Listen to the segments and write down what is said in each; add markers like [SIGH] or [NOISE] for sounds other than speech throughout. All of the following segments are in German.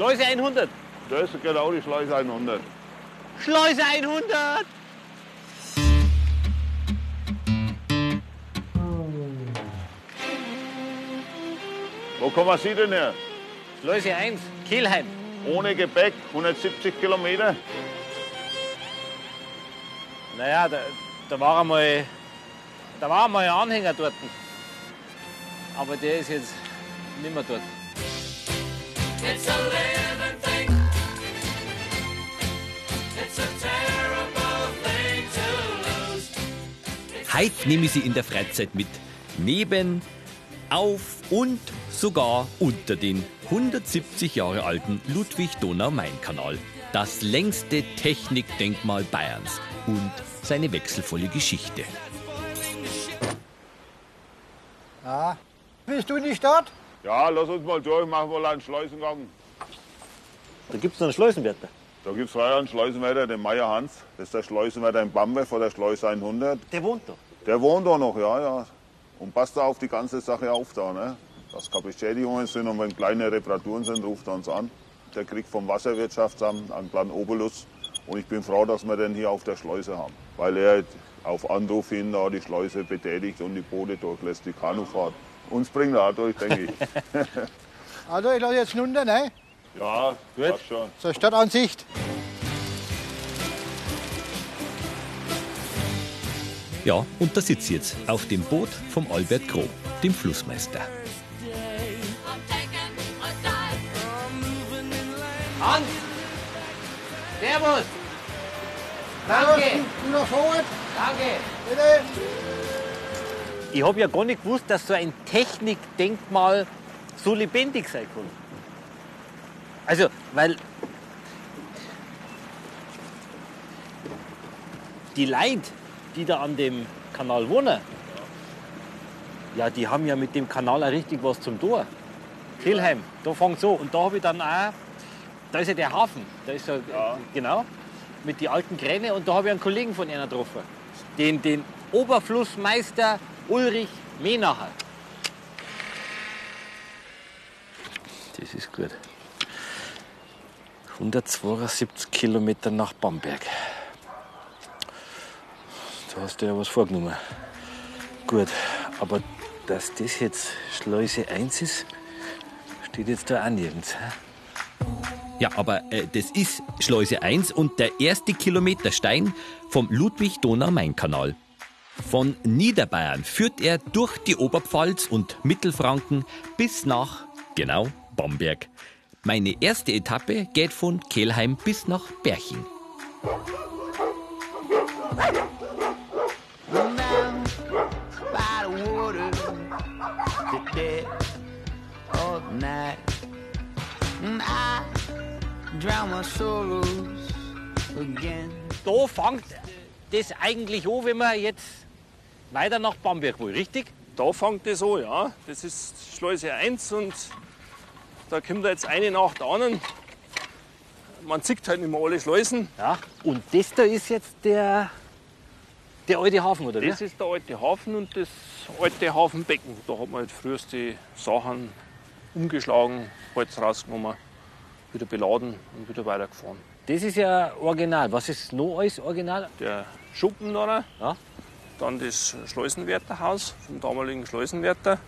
Schleuse 100. Das ist genau die Schleuse 100. Schleuse 100. Wo kommen Sie denn her? Schleuse 1, Kelheim. Ohne Gepäck, 170 Kilometer. Naja, da, da war einmal, da war einmal ein Anhänger dort. Aber der ist jetzt nicht mehr dort. Heute nehme ich Sie in der Freizeit mit. Neben, auf und sogar unter den 170 Jahre alten Ludwig-Donau-Main-Kanal. Das längste Technikdenkmal Bayerns und seine wechselvolle Geschichte. Ja. Bist du in die Stadt? Ja, lass uns mal durch, machen wir einen Schleusengang. Da gibt es noch einen Schleusenwärter. Da gibt es einen Schleusenwärter, den Meier Hans. Das ist der Schleusenwärter in Bamberg vor der Schleuse 100. Der wohnt da. Der wohnt da noch, ja, ja. Und passt da auf die ganze Sache auf da, ne? Dass keine Beschädigungen sind und wenn kleine Reparaturen sind, ruft er uns an. Der kriegt vom Wasserwirtschaftsamt einen kleinen Obolus. Und ich bin froh, dass wir den hier auf der Schleuse haben. Weil er auf Anruf hin da die Schleuse betätigt und die Boote durchlässt, die Kanufahrt. Uns bringt er auch durch, denke ich. [LAUGHS] Also, ich lasse jetzt runter, ne? ja, passt schon. Zur Stadtansicht. Ja, und da sitze ich jetzt auf dem Boot vom Albert Groh, dem Flussmeister. Hans! Servus! Danke! Noch Danke! bitte. Ich habe ja gar nicht gewusst, dass so ein Technikdenkmal so lebendig sein kann. Also, weil die Leute, die da an dem Kanal wohnen, ja, die haben ja mit dem Kanal auch richtig was zum Tor. Kelheim, da fängt so. Und da habe ich dann auch, da ist ja der Hafen, da ist ja, genau, mit den alten Kräne. Und da habe ich einen Kollegen von einer getroffen, den, den Oberflussmeister Ulrich Menacher. Das ist gut. 172 Kilometer nach Bamberg. Da hast du ja was vorgenommen. Gut, aber dass das jetzt Schleuse 1 ist, steht jetzt da auch nirgends. Ja, aber äh, das ist Schleuse 1 und der erste Kilometerstein vom Ludwig-Donau-Main-Kanal. Von Niederbayern führt er durch die Oberpfalz und Mittelfranken bis nach, genau, Bamberg. Meine erste Etappe geht von Kelheim bis nach Berching. Da fängt das eigentlich an, wenn man jetzt weiter nach Bamberg will, richtig? Da fängt es an, ja. Das ist Schleuse 1 und da kommt jetzt eine nach der anderen. Man sieht halt nicht mehr alle Schleusen. Ja. Und das da ist jetzt der, der alte Hafen, oder wie? Das ist der alte Hafen und das alte Hafenbecken. Da hat man halt früher die Sachen umgeschlagen, Holz rausgenommen, wieder beladen und wieder weitergefahren. Das ist ja original. Was ist noch alles original? Der Schuppen da, Ja. Dann das Schleusenwärterhaus vom damaligen Schleusenwärter.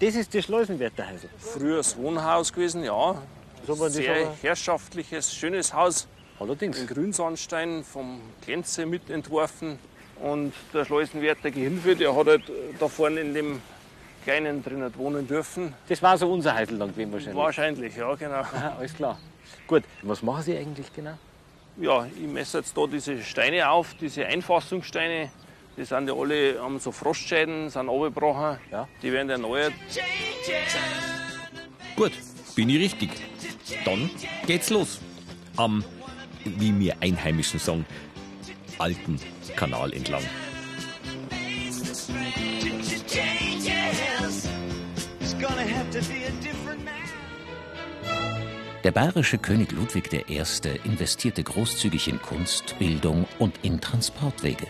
Das ist das Schleusenwärterhäusl. Früher das Wohnhaus gewesen, ja. So Sehr herrschaftliches, schönes Haus. Allerdings. in Grünsandstein vom Klenze mitentworfen. Und der Schleusenwärter Gehilfe, der hat halt da vorne in dem Kleinen drinnen wohnen dürfen. Das war so unser Häusl dann gewesen wahrscheinlich. Wahrscheinlich, ja, genau. [LAUGHS] Aha, alles klar. Gut, was machen Sie eigentlich genau? Ja, ich messe jetzt da diese Steine auf, diese Einfassungssteine. Die sind ja alle haben so Frostschäden, sind abgebrochen. Ja. Die werden erneuert. Gut, bin ich richtig. Dann geht's los. Am, wie mir Einheimischen sagen, alten Kanal entlang. Der bayerische König Ludwig I. investierte großzügig in Kunst, Bildung und in Transportwege.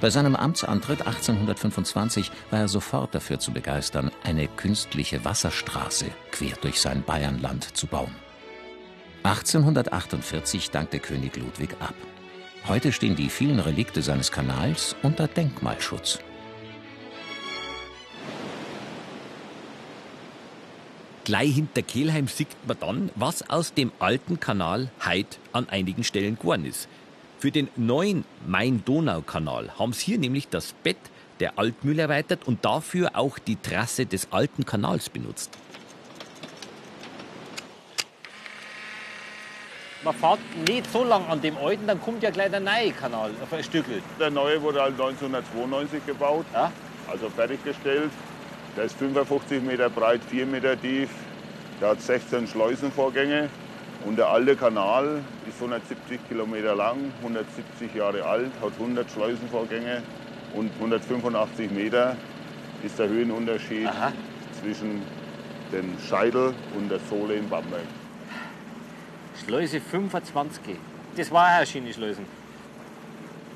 Bei seinem Amtsantritt 1825 war er sofort dafür zu begeistern, eine künstliche Wasserstraße quer durch sein Bayernland zu bauen. 1848 dankte König Ludwig ab. Heute stehen die vielen Relikte seines Kanals unter Denkmalschutz. Gleich hinter Kelheim sieht man dann, was aus dem alten Kanal heute an einigen Stellen geworden ist. Für den neuen Main-Donau-Kanal haben sie hier nämlich das Bett der Altmühle erweitert und dafür auch die Trasse des alten Kanals benutzt. Man fährt nicht so lang an dem alten, dann kommt ja gleich der neue Kanal auf ein Stückel. Der neue wurde halt 1992 gebaut, Ja? also fertiggestellt. Der ist 55 Meter breit, 4 Meter tief. Der hat 16 Schleusenvorgänge. Und der alte Kanal ist 170 Kilometer lang, 170 Jahre alt, hat 100 Schleusenvorgänge und 185 Meter ist der Höhenunterschied Aha. zwischen den Scheidel und der Sohle in Bamberg. Schleuse 25. Das war auch eine Schiene-Schleusen.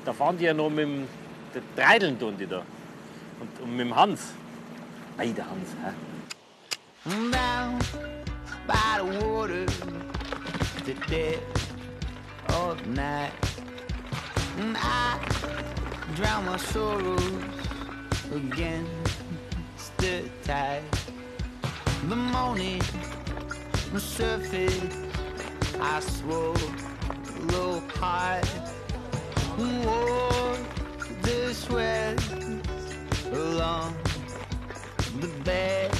Da fahren die ja noch mit dem der Treideln tun die da. Und, und mit dem Hans. Ei, der Hans. Hä? down by the water to dead all night. And I drown my sorrows against the tide. The morning surface, I swallow hard. Whoa, the sweat along the bed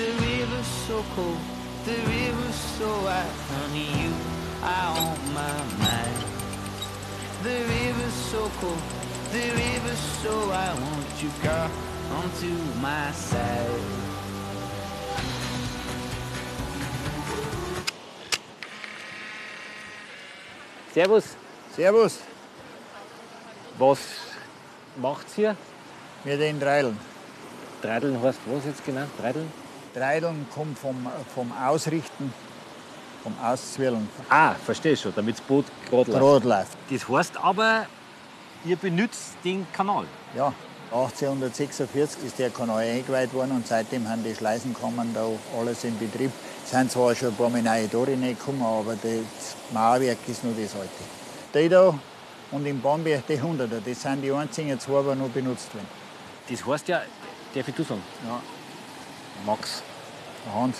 the river so cold the river so wide honey you are on my mind the river so cold the river so wide won't you come onto my side Servus. Servus, Was macht's hier? wir den Dreideln. Treideln heißt was jetzt genau? Treideln? Kommt vom, vom Ausrichten, vom Auszwirlen, Ah, verstehe schon, damit das Boot gerade läuft. läuft. Das heißt aber, ihr benutzt den Kanal. Ja, 1846 ist der Kanal eingeweiht worden und seitdem haben die Schleißenkammern da alles in Betrieb. Es sind zwar schon ein paar neue Tore reingekommen, aber das Mauerwerk ist nur das alte. Die da und im Bamberg die 100er, das sind die einzigen zwei, die noch benutzt werden. Das heißt ja, darf ich du sagen? Ja. Max. Hans,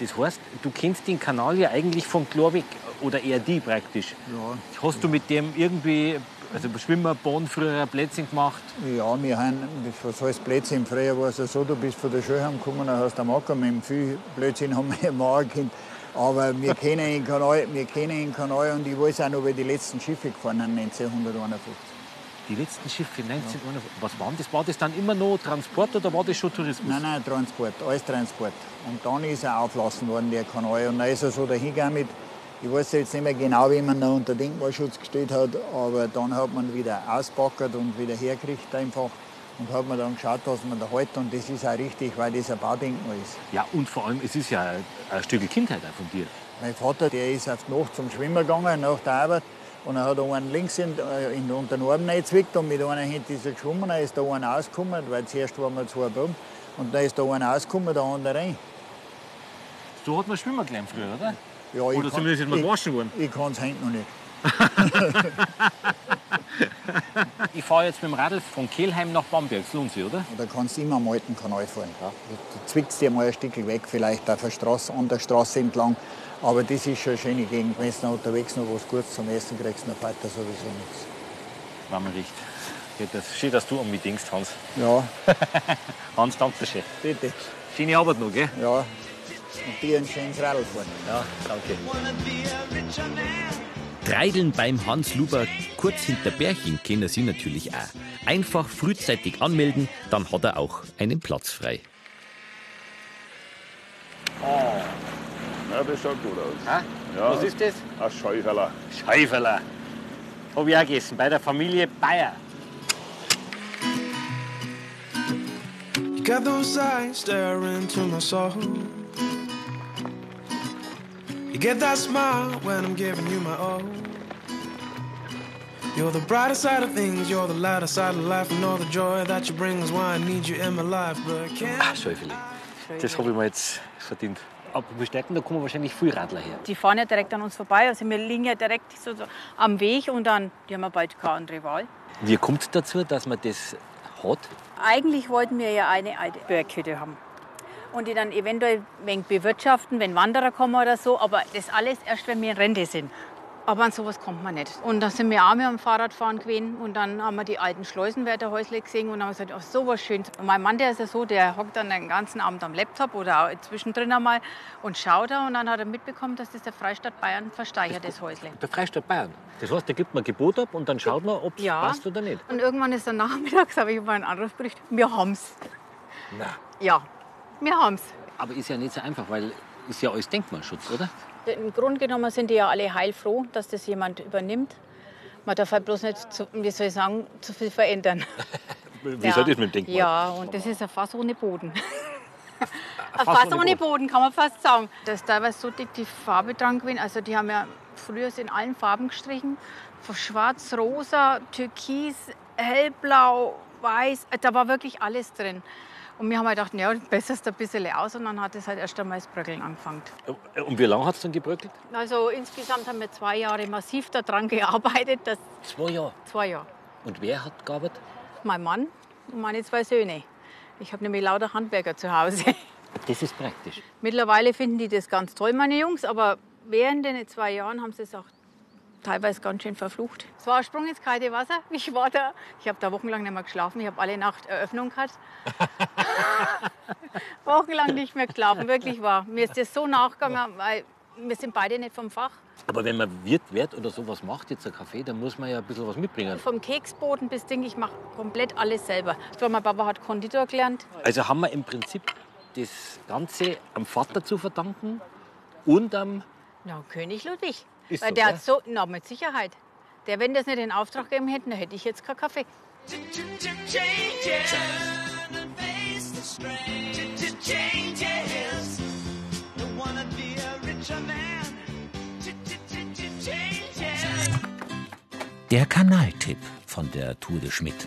Das heißt, du kennst den Kanal ja eigentlich von klar weg, oder eher die praktisch. ja, Hast du mit dem irgendwie, also Schwimmerbahn früher ein Plätzchen gemacht? Ja, wir haben, was heißt Blödsinn? Früher war es ja so, du bist von der Schule heimgekommen, dann hast du Acker mit dem viel Blödsinn haben wir [LAUGHS] machen können. Aber wir kennen den Kanal, wir kennen den Kanal und ich weiß auch noch, wie die letzten Schiffe gefahren sind 1951. Die letzten Schiffe 1951. Was waren das? War das dann immer noch Transport oder war das schon Tourismus? Nein, nein, Transport, alles Transport. Und dann ist er aufgelassen worden, der Kanal. Und dann ist er so dahingegangen mit, ich weiß jetzt nicht mehr genau, wie man ihn unter Denkmalschutz gestellt hat, aber dann hat man wieder auspackert und wieder hergekriegt einfach. Und hat man dann geschaut, dass man da hält. Und das ist auch richtig, weil das ein Baudenkmal ist. Ja, und vor allem, es ist ja ein, ein Stück Kindheit auch von dir. Mein Vater, der ist auf die Nacht zum Schwimmen gegangen, nach der Arbeit. Und er hat einen links in, äh, in, unter den Arm reingezwickt und mit einer hinten ist er geschwommen. Dann ist da einer rausgekommen, weil zuerst waren wir zwei Buben. Und dann ist da einer rausgekommen, der andere rein. So hat man schwimmen gelernt früher, oder? Ja, Oder kann- zumindest ist man ich- gewaschen worden. Ich kann es heute noch nicht. [LAUGHS] Ich fahre jetzt mit dem Radl von Kelheim nach Bamberg. Das lohnt sich, oder? Da kannst du immer am alten Kanal fahren. Du, du zwickst dir mal ein Stück weg, vielleicht auf der Straße, an der Straße entlang. Aber das ist schon eine schöne Gegend. Wenn du noch unterwegs noch was Gutes zum Essen kriegst, dann fällt da sowieso nichts. War mir recht. Ja, das, schön, dass du an mich denkst, Hans. Ja, [LAUGHS] Hans, danke schön. bitte. Schöne Arbeit noch, gell? Ja. Und dir ein schönes Radl fahren. Ja, danke. Treideln beim Hans Luber kurz hinter Berchin kennen Sie natürlich auch. Einfach frühzeitig anmelden, dann hat er auch einen Platz frei. Ja, das schaut gut aus. Ah, Ja. Was ist das? Ein Scheuferler. Schäuferler. Hab ich auch gegessen, bei der Familie Bayer. You got those eyes staring into my soul. You get that smile when I'm giving you my all. You're the brighter side of things, you're the lighter side of life, and all the joy that you bring is why I need you in my life. But can't Ah, Schäuferle. Das habe ich mir jetzt verdient. Ab Bestecken, da kommen wahrscheinlich viel Radler her. Die fahren ja direkt an uns vorbei. Also wir liegen ja direkt so, so am Weg und dann, die haben ja bald keine andere Wahl. Wie kommt es dazu, dass man das hat? Eigentlich wollten wir ja eine alte Berghütte haben. Und die dann eventuell ein wenig bewirtschaften, wenn Wanderer kommen oder so. Aber das alles erst, wenn wir in Rente sind. Aber an sowas kommt man nicht. Und da sind wir auch mit dem Fahrradfahren gewesen. Und dann haben wir die alten Schleusenwärterhäusle gesehen und haben gesagt, oh, so was Schönes. Und mein Mann, der ist ja so, der hockt dann den ganzen Abend am Laptop oder auch zwischendrin einmal und schaut da. Und dann hat er mitbekommen, dass das der Freistaat Bayern versteigert, das Häusle. Der Freistaat Bayern. Das heißt, da gibt man Gebot ab und dann schaut man, ob es Ja. passt oder nicht. Und irgendwann ist dann nachmittags, habe ich mal einen Anruf gekriegt, wir haben's. Na. Ja, wir haben's. Aber ist ja nicht so einfach, weil ist ja alles Denkmalschutz, oder? Im Grunde genommen sind die ja alle heilfroh, dass das jemand übernimmt. Man darf halt bloß nicht, zu, wie soll ich sagen, zu viel verändern. [LAUGHS] Wie soll das mit dem Denkmal? Ja, und das ist ein Fass ohne Boden. [LAUGHS] Ein Fass Fass ohne ohne Boden, kann man fast sagen. Da ist teilweise so dick die Farbe dran gewesen. Also die haben ja früher in allen Farben gestrichen. Von schwarz, rosa, türkis, hellblau, weiß. Da war wirklich alles drin. Und wir haben halt gedacht, ja, besserst ein bisschen aus. Und dann hat es halt erst einmal das Bröckeln angefangen. Und wie lange hat es dann gebröckelt? Also insgesamt haben wir zwei Jahre massiv daran gearbeitet. Das Zwei Jahre. zwei Jahre. Und wer hat gearbeitet? Mein Mann und meine zwei Söhne. Ich habe nämlich lauter Handwerker zu Hause. Das ist praktisch. Mittlerweile finden die das ganz toll, meine Jungs. Aber während den zwei Jahren haben sie es auch teilweise ganz schön verflucht. Es war ein Sprung ins kalte Wasser. [LAUGHS] Ich war da. Ich habe da wochenlang nicht mehr geschlafen. Ich habe alle Nacht Eröffnung gehabt. [LAUGHS] wochenlang nicht mehr geschlafen, wirklich wahr. Mir ist das so nachgegangen, weil wir sind beide nicht vom Fach. Aber wenn man Wirt wird oder sowas macht, jetzt ein Kaffee, dann muss man ja ein bisschen was mitbringen. Vom Keksboden bis Ding, ich mache komplett alles selber. So, mein Papa hat Konditor gelernt. Also haben wir im Prinzip das Ganze am Vater zu verdanken und am. Na, König Ludwig. Ist Weil so, der hat so, na, mit Sicherheit. Der, wenn das nicht in Auftrag gegeben hätten, dann hätte ich jetzt keinen Kaffee. Der Kanaltipp von der Tour de Schmidt.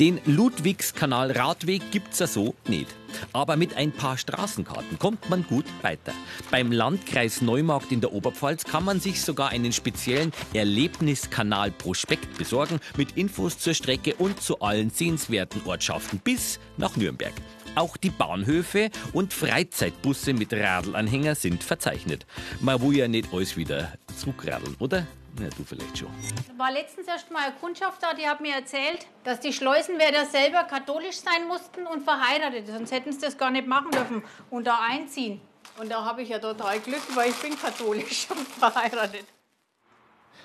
Den Ludwigskanal Radweg gibt's ja so nicht. Aber mit ein paar Straßenkarten kommt man gut weiter. Beim Landkreis Neumarkt in der Oberpfalz kann man sich sogar einen speziellen Erlebniskanal-Prospekt besorgen mit Infos zur Strecke und zu allen sehenswerten Ortschaften bis nach Nürnberg. Auch die Bahnhöfe und Freizeitbusse mit Radlanhänger sind verzeichnet. Man will ja nicht alles wieder zurückradeln, oder? Ja, du vielleicht schon. War letztens erst mal eine Kundschaft da, die hat mir erzählt, dass die Schleusenwärter selber katholisch sein mussten und verheiratet. Sonst hätten sie das gar nicht machen dürfen und da einziehen. Und da habe ich ja total Glück, weil ich bin katholisch [LAUGHS] und verheiratet.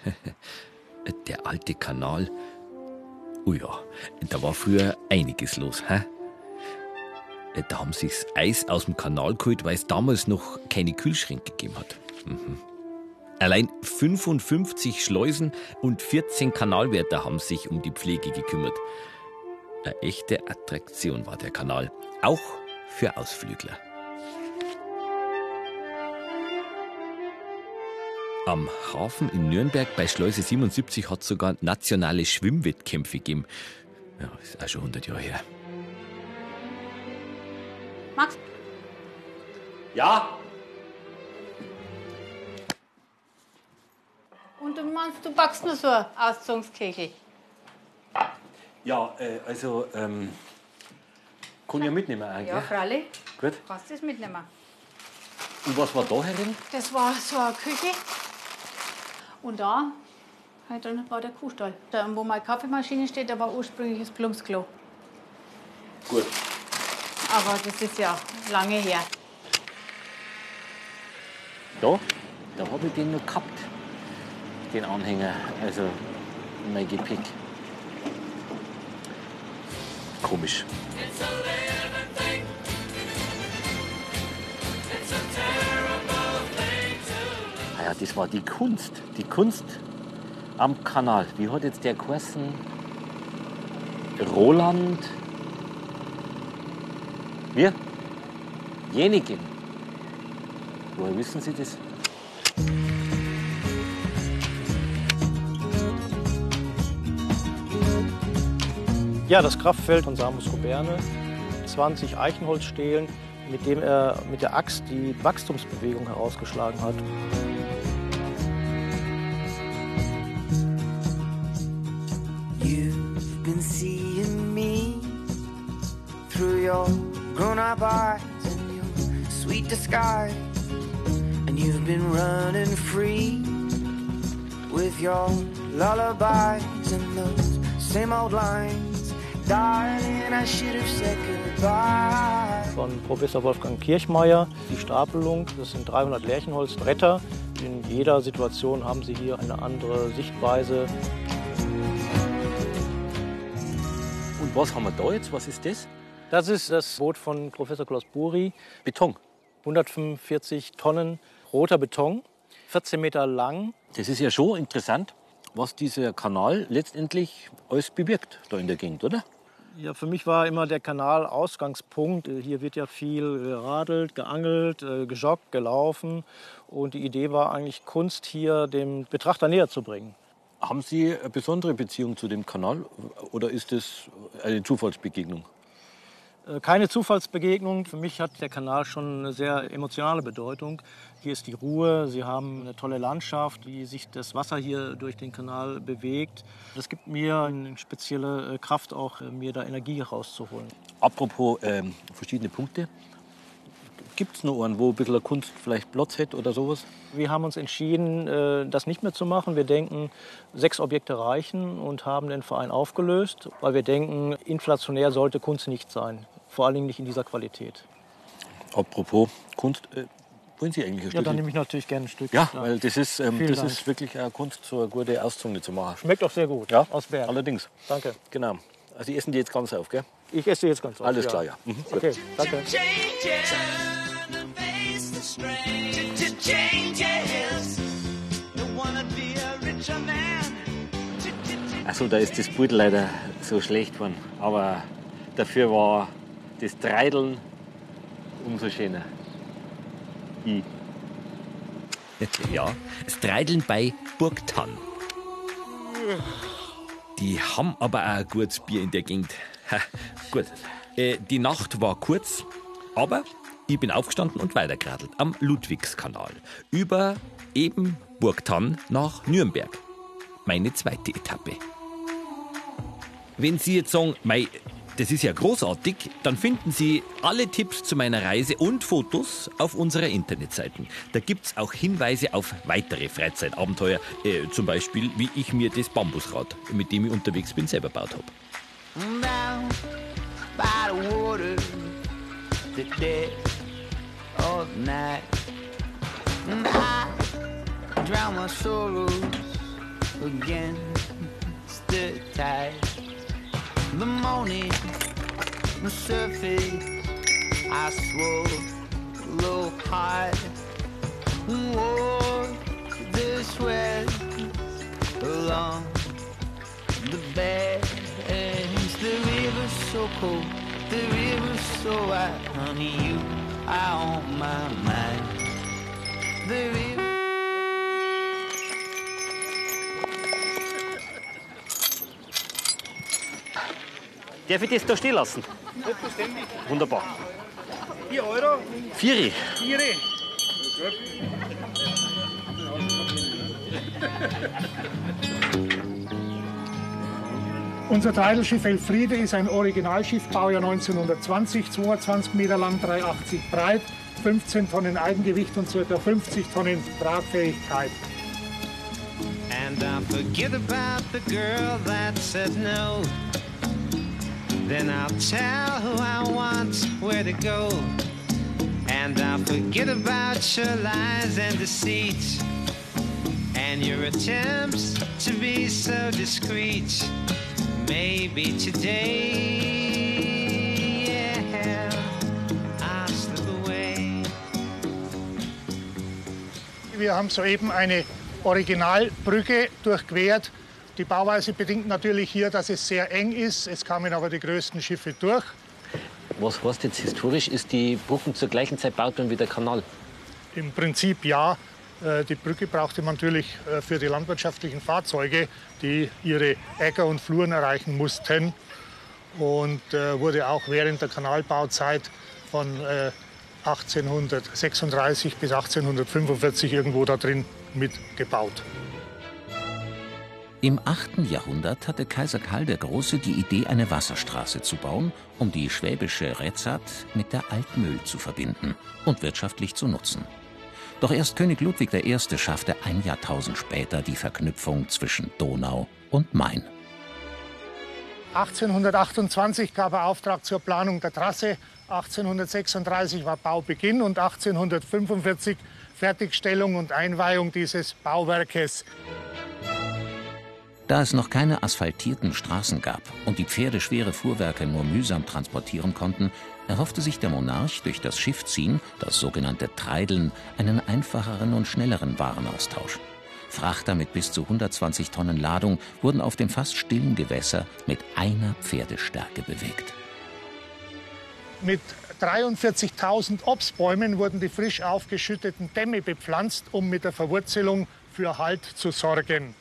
[LAUGHS] Der alte Kanal. Oh ja, da war früher einiges los, hä? Da haben sie das Eis aus dem Kanal geholt, weil es damals noch keine Kühlschränke gegeben hat. Mhm. Allein 55 Schleusen und 14 Kanalwärter haben sich um die Pflege gekümmert. Eine echte Attraktion war der Kanal, auch für Ausflügler. Am Hafen in Nürnberg bei Schleuse 77 hat es sogar nationale Schwimmwettkämpfe gegeben. Ja, ist auch schon 100 Jahre her. Max, Ja, du meinst, du backst nur so eine Auszugskegel? ja, äh, also ähm, kann ich ja mitnehmen eigentlich. Ja, freilich. Gut. Kannst du das mitnehmen? Und was war da herin? Das war so eine Küche. Und da halt drin war der Kuhstall. Da, wo meine Kaffeemaschine steht, da war ursprünglich das Plumpsklo. Gut. Aber das ist ja lange her. Da, da habe ich den noch gehabt. Den Anhänger, also mein Gepäck. Komisch. It's a living thing. It's a terrible thing to Ah ja, das war die Kunst. Die Kunst am Kanal. Wie hat jetzt der geheißen? Roland. Wir? Jenigen. Woher wissen Sie das? Ja, das Kraftfeld von Samus Roberne, 20 Eichenholzstelen mit dem er mit der Axt die Wachstumsbewegung herausgeschlagen hat. You've been seeing me through your grown up eyes and your sweet disguise. And you've been running free with your lullabies and those same old lines. Von Professor Wolfgang Kirchmeier. Die Stapelung, das sind 300 Lärchenholzbretter. In jeder Situation haben Sie hier eine andere Sichtweise. Und was haben wir da jetzt? Was ist das? Das ist das Boot von Professor Klaus Buri. Beton. 145 Tonnen roter Beton, 14 Meter lang. Das ist ja schon interessant, was dieser Kanal letztendlich alles bewirkt da in der Gegend, oder? Ja, für mich war immer der Kanal Ausgangspunkt. Hier wird ja viel geradelt, geangelt, äh, gejoggt, gelaufen. Und die Idee war eigentlich, Kunst hier dem Betrachter näher zu bringen. Haben Sie eine besondere Beziehung zu dem Kanal oder ist das eine Zufallsbegegnung? Äh, Keine Zufallsbegegnung. Für mich hat der Kanal schon eine sehr emotionale Bedeutung. Hier ist die Ruhe, Sie haben eine tolle Landschaft, wie sich das Wasser hier durch den Kanal bewegt. Das gibt mir eine spezielle äh, Kraft, auch äh, mir da Energie rauszuholen. Apropos ähm, verschiedene Punkte. Gibt es noch einen, wo ein bisschen Kunst vielleicht Platz hätte oder sowas? Wir haben uns entschieden, äh, das nicht mehr zu machen. Wir denken, sechs Objekte reichen und haben den Verein aufgelöst, weil wir denken, inflationär sollte Kunst nicht sein. Vor allen Dingen nicht in dieser Qualität. Apropos Kunst, äh, wollen Sie eigentlich ein Ja, Stück? dann nehme ich natürlich gerne ein Stück. Ja, weil das ist, ähm, das Dank. ist wirklich eine Kunst, so eine gute Auszunge zu machen. Schmeckt auch sehr gut. Ja, Aus Berg. allerdings. Danke. Genau. Also die essen die jetzt ganz auf, gell? Ich esse jetzt ganz auf. Alles klar, ja. Mhm. Okay, danke. Changes. Turn and face the strain. To, to changes. Don't wanna be a richer man. Also da ist das Bild leider so schlecht geworden. Aber dafür war das Treideln umso schöner. Ich. Ja, das Treideln bei Burgtann. Die haben aber auch ein gutes Bier in der Gegend. Ha, gut. Äh, die Nacht war kurz, aber ich bin aufgestanden und weitergeradelt am Ludwigskanal. Über eben Burgtann nach Nürnberg. Meine zweite Etappe. Wenn Sie jetzt sagen, mei, das ist ja großartig, dann finden Sie alle Tipps zu meiner Reise und Fotos auf unserer Internetseite. Da gibt's auch Hinweise auf weitere Freizeitabenteuer, äh, zum Beispiel, wie ich mir das Bambusrad, mit dem ich unterwegs bin, selber gebaut habe. down by the water, the of night. And I drown my sorrows against the tide. The morning surface, I swallow hard. Walk the sweat along the banks, the river's so cold, the river's so wide, honey, you on my mind. The river. Darf ich das da stehen lassen? Selbstverständlich. Wunderbar. 4 Euro. Vieri. Viere. Unser Treidelschiff Elfriede ist ein Originalschiff, Baujahr 1920, 22 Meter lang, 380 breit, 15 Tonnen Eigengewicht und ca. 50 Tonnen Tragfähigkeit. And I forget about the girl that said no. Then I'll tell who I want where to go. And I'll forget about your lies and deceit. And your attempts to be so discreet. Maybe today, yeah, I'll slip away. Wir haben soeben eine Originalbrücke durchquert. Die Bauweise bedingt natürlich hier, dass es sehr eng ist. Es kamen aber die größten Schiffe durch. Was heißt jetzt historisch? Ist die Brücken zur gleichen Zeit gebaut worden wie der Kanal? Im Prinzip ja. Äh, Die Brücke brauchte man natürlich äh, für die landwirtschaftlichen Fahrzeuge, die ihre Äcker und Fluren erreichen mussten. Und äh, wurde auch während der Kanalbauzeit von äh, 1836 bis 1845 irgendwo da drin mitgebaut. Im 8. Jahrhundert hatte Kaiser Karl der Große die Idee, eine Wasserstraße zu bauen, um die schwäbische Rezat mit der Altmühl zu verbinden und wirtschaftlich zu nutzen. Doch erst König Ludwig I. schaffte ein Jahrtausend später die Verknüpfung zwischen Donau und Main. 1828 gab er Auftrag zur Planung der Trasse, 1836 war Baubeginn und 1845 Fertigstellung und Einweihung dieses Bauwerkes. Da es noch keine asphaltierten Straßen gab und die Pferde schwere Fuhrwerke nur mühsam transportieren konnten, erhoffte sich der Monarch durch das Schiffziehen, das sogenannte Treideln, einen einfacheren und schnelleren Warenaustausch. Frachter mit bis zu 120 Tonnen Ladung wurden auf dem fast stillen Gewässer mit einer Pferdestärke bewegt. Mit 43.000 Obstbäumen wurden die frisch aufgeschütteten Dämme bepflanzt, um mit der Verwurzelung für Halt zu sorgen.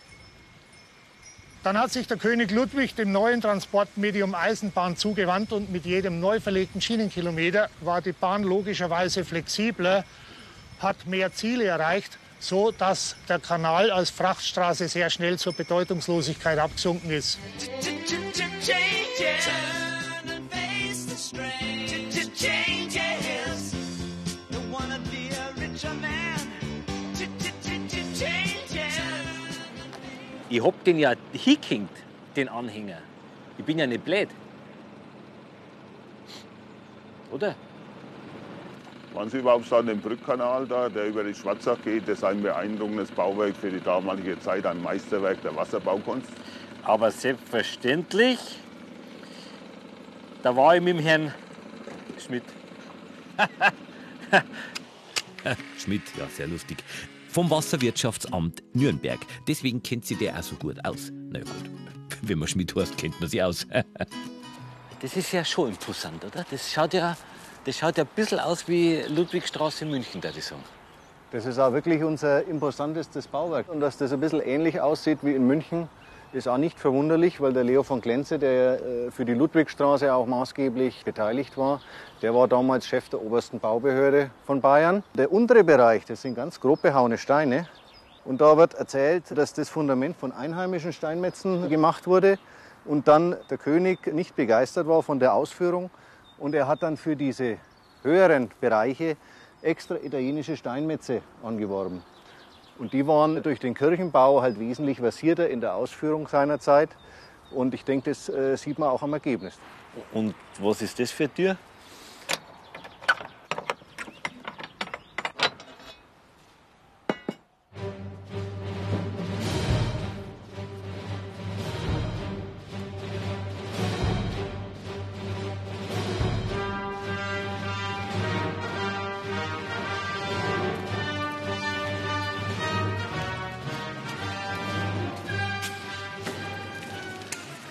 Dann hat sich der König Ludwig dem neuen Transportmedium Eisenbahn zugewandt und mit jedem neu verlegten Schienenkilometer war die Bahn logischerweise flexibler, hat mehr Ziele erreicht, so dass der Kanal als Frachtstraße sehr schnell zur Bedeutungslosigkeit abgesunken ist. Ich hab den ja hingehängt, den Anhänger. Ich bin ja nicht blöd. Oder? Waren Sie überhaupt an dem Brückkanal da, der über die Schwarzach geht? Das ist ein beeindruckendes Bauwerk für die damalige Zeit, ein Meisterwerk der Wasserbaukunst. Aber selbstverständlich, da war ich mit dem Herrn Schmidt. [LAUGHS] Schmidt, ja, sehr lustig. Vom Wasserwirtschaftsamt Nürnberg. Deswegen kennt sie der auch so gut aus. Na ja, gut, [LAUGHS] wenn man Schmidt heißt, kennt man sie aus. [LAUGHS] Das ist ja schon imposant, oder? Das schaut ja, das schaut ja ein bisschen aus wie Ludwigstraße in München, würde ich sagen. Das ist auch wirklich unser imposantestes Bauwerk. Und dass das ein bisschen ähnlich aussieht wie in München, ist auch nicht verwunderlich, weil der Leo von Klenze, der äh, für die Ludwigstraße auch maßgeblich beteiligt war, der war damals Chef der obersten Baubehörde von Bayern. Der untere Bereich, das sind ganz grob behauene Steine. Und da wird erzählt, dass das Fundament von einheimischen Steinmetzen gemacht wurde und dann der König nicht begeistert war von der Ausführung. Und er hat dann für diese höheren Bereiche extra italienische Steinmetze angeworben. Und die waren durch den Kirchenbau halt wesentlich versierter in der Ausführung seiner Zeit. Und ich denke, das äh, sieht man auch am Ergebnis. Und was ist das für eine Tür?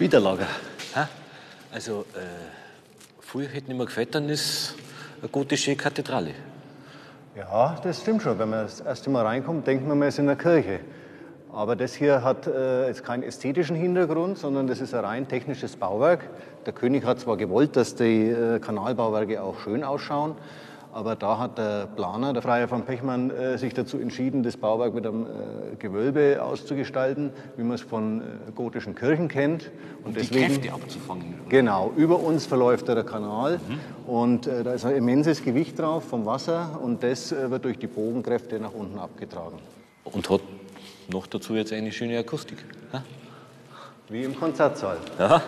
Widerlager. Ha? Also, äh, früher hätte mir gefällt, dann ist eine gotische Kathedrale. Ja, das stimmt schon. Wenn man das erste Mal reinkommt, denkt man, man ist in der Kirche. Aber das hier hat äh, jetzt keinen ästhetischen Hintergrund, sondern das ist ein rein technisches Bauwerk. Der König hat zwar gewollt, dass die äh, Kanalbauwerke auch schön ausschauen, aber da hat der Planer, der Freier von Pechmann, äh, sich dazu entschieden, das Bauwerk mit einem äh, Gewölbe auszugestalten, wie man es von äh, gotischen Kirchen kennt. Und die Kräfte abzufangen. Genau, über uns verläuft der Kanal und äh, da ist ein immenses Gewicht drauf vom Wasser und das wird durch die Bogenkräfte nach unten abgetragen. Und hat noch dazu jetzt eine schöne Akustik. Ha? Wie im Konzertsaal. Ja.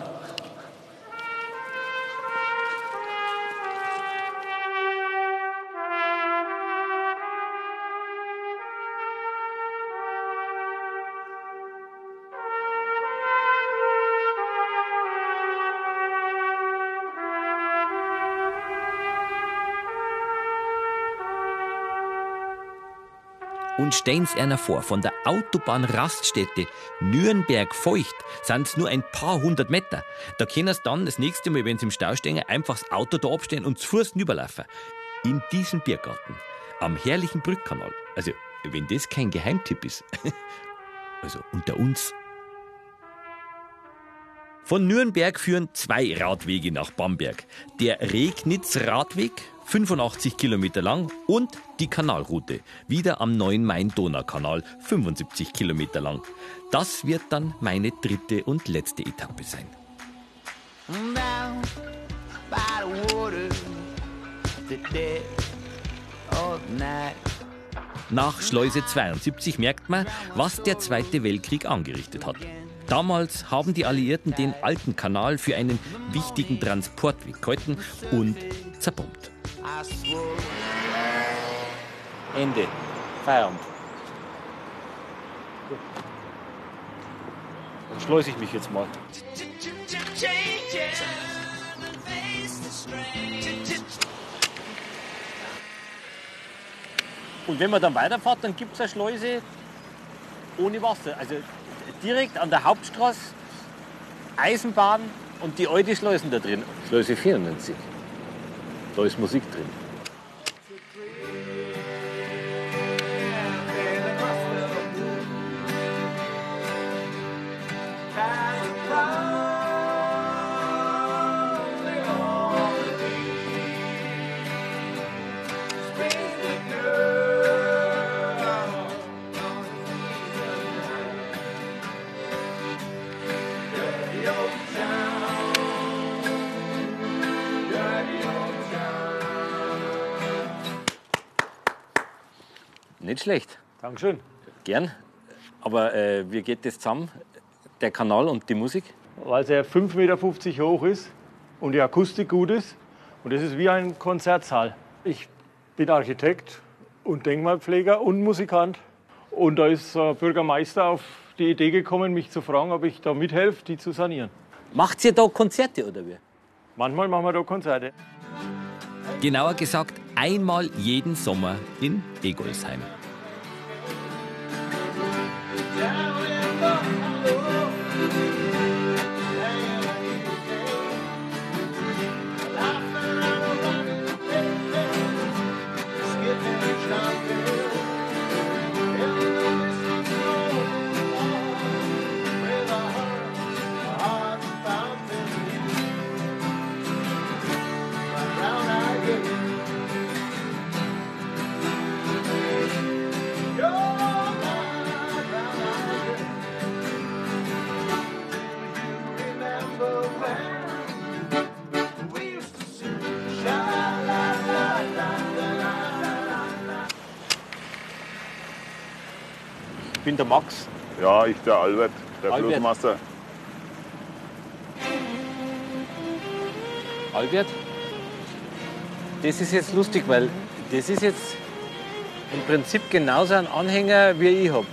Und stehen's einer vor, von der Autobahnraststätte Nürnberg-Feucht sind's nur ein paar hundert Meter. Da können Sie dann das nächste Mal, wenn Sie im Stau stehen, einfach das Auto da abstellen und zu Fuß rüberlaufen. In diesem Biergarten. Am herrlichen Brückkanal. Also, wenn das kein Geheimtipp ist. [LAUGHS] Also, unter uns. Von Nürnberg führen zwei Radwege nach Bamberg. Der Regnitz-Radweg 85 Kilometer lang und die Kanalroute, wieder am neuen Main-Donau-Kanal, 75 Kilometer lang. Das wird dann meine dritte und letzte Etappe sein. Nach Schleuse 72 merkt man, was der Zweite Weltkrieg angerichtet hat. Damals haben die Alliierten den alten Kanal für einen wichtigen Transportweg gehalten und zerbombt. Ende. Feierabend. Dann schleuse ich mich jetzt mal. Und wenn man dann weiterfährt, dann gibt es eine Schleuse ohne Wasser. Also direkt an der Hauptstraße, Eisenbahn und die alte Schleusen da drin. Schleuse 94. Da ist Musik drin. Schlecht. Dankeschön. Gern. Aber äh, wie geht das zusammen? Der Kanal und die Musik? Weil es ja 5,50 Meter hoch ist und die Akustik gut ist. Und das ist wie ein Konzertsaal. Ich bin Architekt und Denkmalpfleger und Musikant. Und da ist der Bürgermeister auf die Idee gekommen, mich zu fragen, ob ich da mithelfe, die zu sanieren. Macht ihr da Konzerte oder wie? Manchmal machen wir da Konzerte. Genauer gesagt, einmal jeden Sommer in Egolsheim. Bin der Max. Ja, ich der Albert, der Albert. Flussmaster. Albert, das ist jetzt lustig, weil das ist jetzt im Prinzip genauso ein Anhänger, wie ich habe.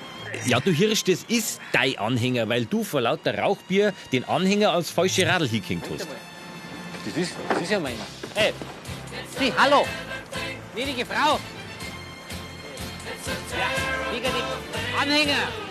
Ja, du Hirsch, das ist dein Anhänger, weil du vor lauter Rauchbier den Anhänger als falsche Radl hingehängt hast. Das ist, das ist ja meiner. Hey, Sie, hallo! Gnädige Frau! Anhänger!